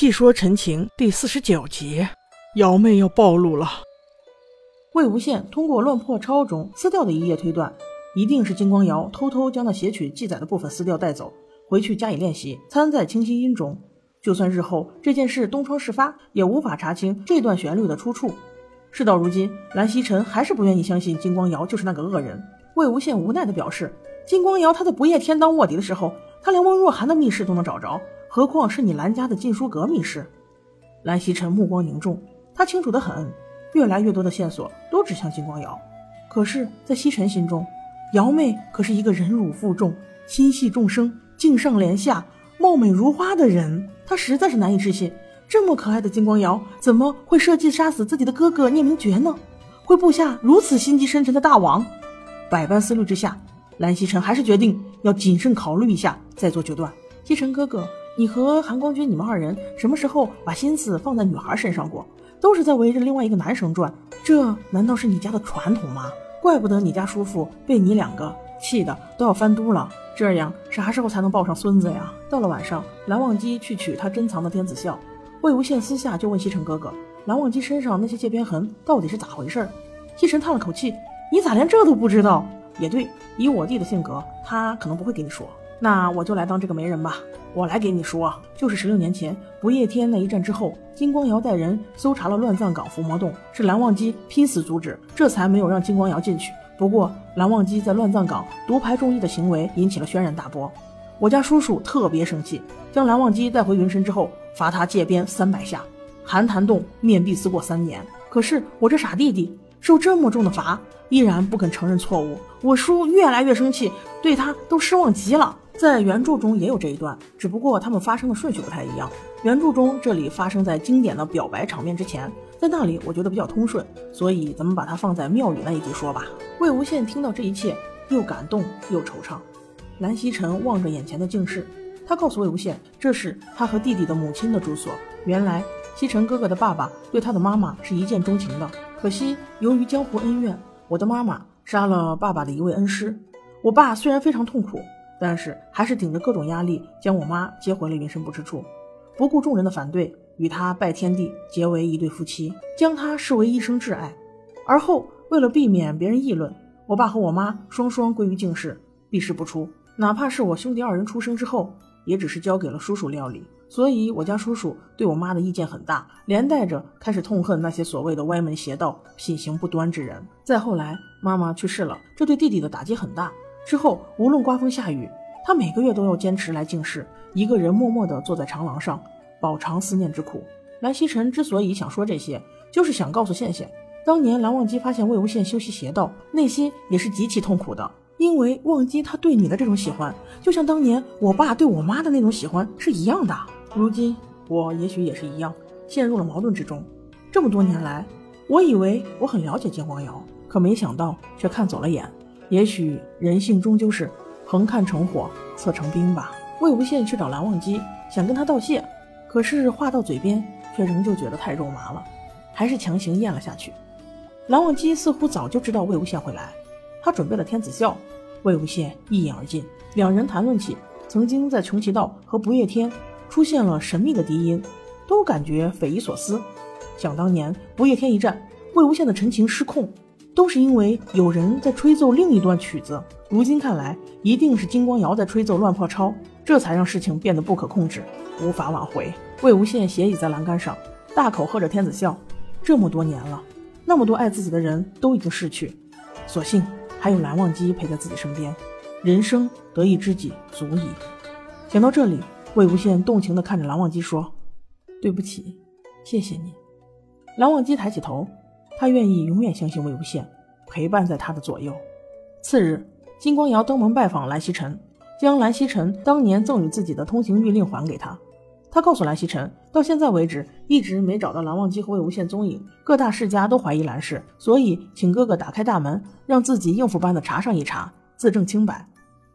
细说陈情第四十九集，瑶妹要暴露了。魏无羡通过乱破抄中撕掉的一页推断，一定是金光瑶偷偷将那写曲记载的部分撕掉带走，回去加以练习，参在清晰音中。就算日后这件事东窗事发，也无法查清这段旋律的出处。事到如今，蓝曦臣还是不愿意相信金光瑶就是那个恶人。魏无羡无奈地表示：“金光瑶他在不夜天当卧底的时候，他连翁若涵的密室都能找着，何况是你蓝家的禁书阁密室？”蓝曦臣目光凝重，他清楚得很，越来越多的线索都指向金光瑶。可是，在曦臣心中，瑶妹可是一个忍辱负重、心系众生、敬上怜下。貌美如花的人，他实在是难以置信，这么可爱的金光瑶怎么会设计杀死自己的哥哥聂明珏呢？会布下如此心机深沉的大网？百般思虑之下，蓝曦臣还是决定要谨慎考虑一下再做决断。曦臣哥哥，你和韩光君，你们二人什么时候把心思放在女孩身上过？都是在围着另外一个男生转，这难道是你家的传统吗？怪不得你家叔父被你两个气的都要翻肚了。这样啥时候才能抱上孙子呀？到了晚上，蓝忘机去取他珍藏的天子笑，魏无羡私下就问西城哥哥：“蓝忘机身上那些界边痕到底是咋回事？”西城叹了口气：“你咋连这都不知道？也对，以我弟的性格，他可能不会给你说。那我就来当这个媒人吧，我来给你说，就是十六年前不夜天那一战之后，金光瑶带人搜查了乱葬岗伏魔洞，是蓝忘机拼死阻止，这才没有让金光瑶进去。”不过，蓝忘机在乱葬岗独排众议的行为引起了轩然大波。我家叔叔特别生气，将蓝忘机带回云深之后，罚他戒鞭三百下，寒潭洞面壁思过三年。可是我这傻弟弟受这么重的罚，依然不肯承认错误。我叔越来越生气，对他都失望极了。在原著中也有这一段，只不过他们发生的顺序不太一样。原著中这里发生在经典的表白场面之前。在那里，我觉得比较通顺，所以咱们把它放在庙宇那一集说吧。魏无羡听到这一切，又感动又惆怅。蓝曦臣望着眼前的静室，他告诉魏无羡，这是他和弟弟的母亲的住所。原来，曦臣哥哥的爸爸对他的妈妈是一见钟情的，可惜由于江湖恩怨，我的妈妈杀了爸爸的一位恩师。我爸虽然非常痛苦，但是还是顶着各种压力将我妈接回了云深不知处，不顾众人的反对。与她拜天地，结为一对夫妻，将她视为一生挚爱。而后，为了避免别人议论，我爸和我妈双双归于静室，避世不出。哪怕是我兄弟二人出生之后，也只是交给了叔叔料理。所以，我家叔叔对我妈的意见很大，连带着开始痛恨那些所谓的歪门邪道、品行不端之人。再后来，妈妈去世了，这对弟弟的打击很大。之后，无论刮风下雨，他每个月都要坚持来静室，一个人默默地坐在长廊上。饱尝思念之苦。蓝曦臣之所以想说这些，就是想告诉羡羡，当年蓝忘机发现魏无羡修习邪道，内心也是极其痛苦的。因为忘机他对你的这种喜欢，就像当年我爸对我妈的那种喜欢是一样的。如今我也许也是一样，陷入了矛盾之中。这么多年来，我以为我很了解金光瑶，可没想到却看走了眼。也许人性终究是横看成火，侧成冰吧。魏无羡去找蓝忘机，想跟他道谢。可是话到嘴边，却仍旧觉得太肉麻了，还是强行咽了下去。蓝忘机似乎早就知道魏无羡会来，他准备了天子笑，魏无羡一饮而尽。两人谈论起曾经在穷奇道和不夜天出现了神秘的笛音，都感觉匪夷所思。想当年不夜天一战，魏无羡的陈情失控，都是因为有人在吹奏另一段曲子。如今看来，一定是金光瑶在吹奏乱破抄，这才让事情变得不可控制。无法挽回。魏无羡斜倚在栏杆上，大口喝着天子笑。这么多年了，那么多爱自己的人都已经逝去，所幸还有蓝忘机陪在自己身边。人生得一知己足矣。想到这里，魏无羡动情地看着蓝忘机说：“对不起，谢谢你。”蓝忘机抬起头，他愿意永远相信魏无羡，陪伴在他的左右。次日，金光瑶登门拜访蓝曦臣。将蓝曦臣当年赠予自己的通行玉令还给他。他告诉蓝曦臣，到现在为止一直没找到蓝忘机和魏无羡踪影，各大世家都怀疑蓝氏，所以请哥哥打开大门，让自己应付般的查上一查，自证清白。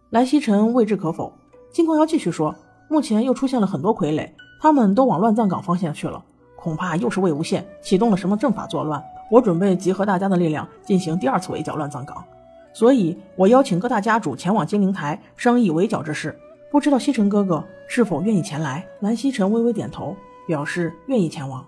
蓝曦臣未置可否。金光瑶继续说，目前又出现了很多傀儡，他们都往乱葬岗方向去了，恐怕又是魏无羡启动了什么阵法作乱。我准备集合大家的力量，进行第二次围剿乱葬岗。所以，我邀请各大家主前往金陵台商议围剿之事。不知道西城哥哥是否愿意前来？蓝曦臣微微点头，表示愿意前往。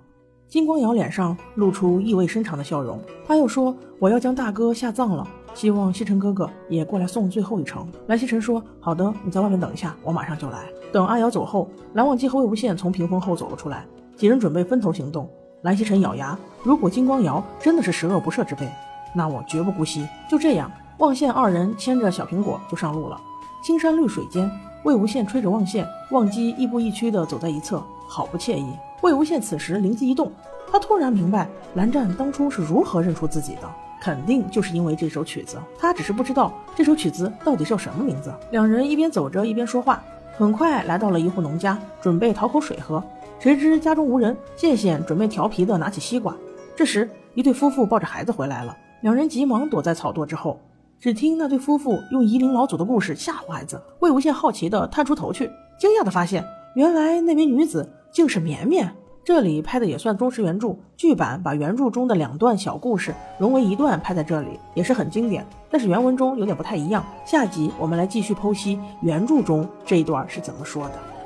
金光瑶脸上露出意味深长的笑容，他又说：“我要将大哥下葬了，希望西尘哥哥也过来送最后一程。”蓝曦臣说：“好的，你在外面等一下，我马上就来。”等阿瑶走后，蓝忘机和魏无羡从屏风后走了出来，几人准备分头行动。蓝曦臣咬牙：“如果金光瑶真的是十恶不赦之辈，那我绝不姑息。”就这样，望羡二人牵着小苹果就上路了。青山绿水间，魏无羡吹着望线，望机亦步亦趋地走在一侧，好不惬意。魏无羡此时灵机一动，他突然明白蓝湛当初是如何认出自己的，肯定就是因为这首曲子。他只是不知道这首曲子到底叫什么名字。两人一边走着一边说话，很快来到了一户农家，准备讨口水喝。谁知家中无人，谢显准备调皮的拿起西瓜。这时，一对夫妇抱着孩子回来了，两人急忙躲在草垛之后。只听那对夫妇用夷陵老祖的故事吓唬孩子。魏无羡好奇的探出头去，惊讶的发现，原来那名女子。竟是绵绵，这里拍的也算忠实原著。剧版把原著中的两段小故事融为一段拍在这里，也是很经典。但是原文中有点不太一样。下集我们来继续剖析原著中这一段是怎么说的。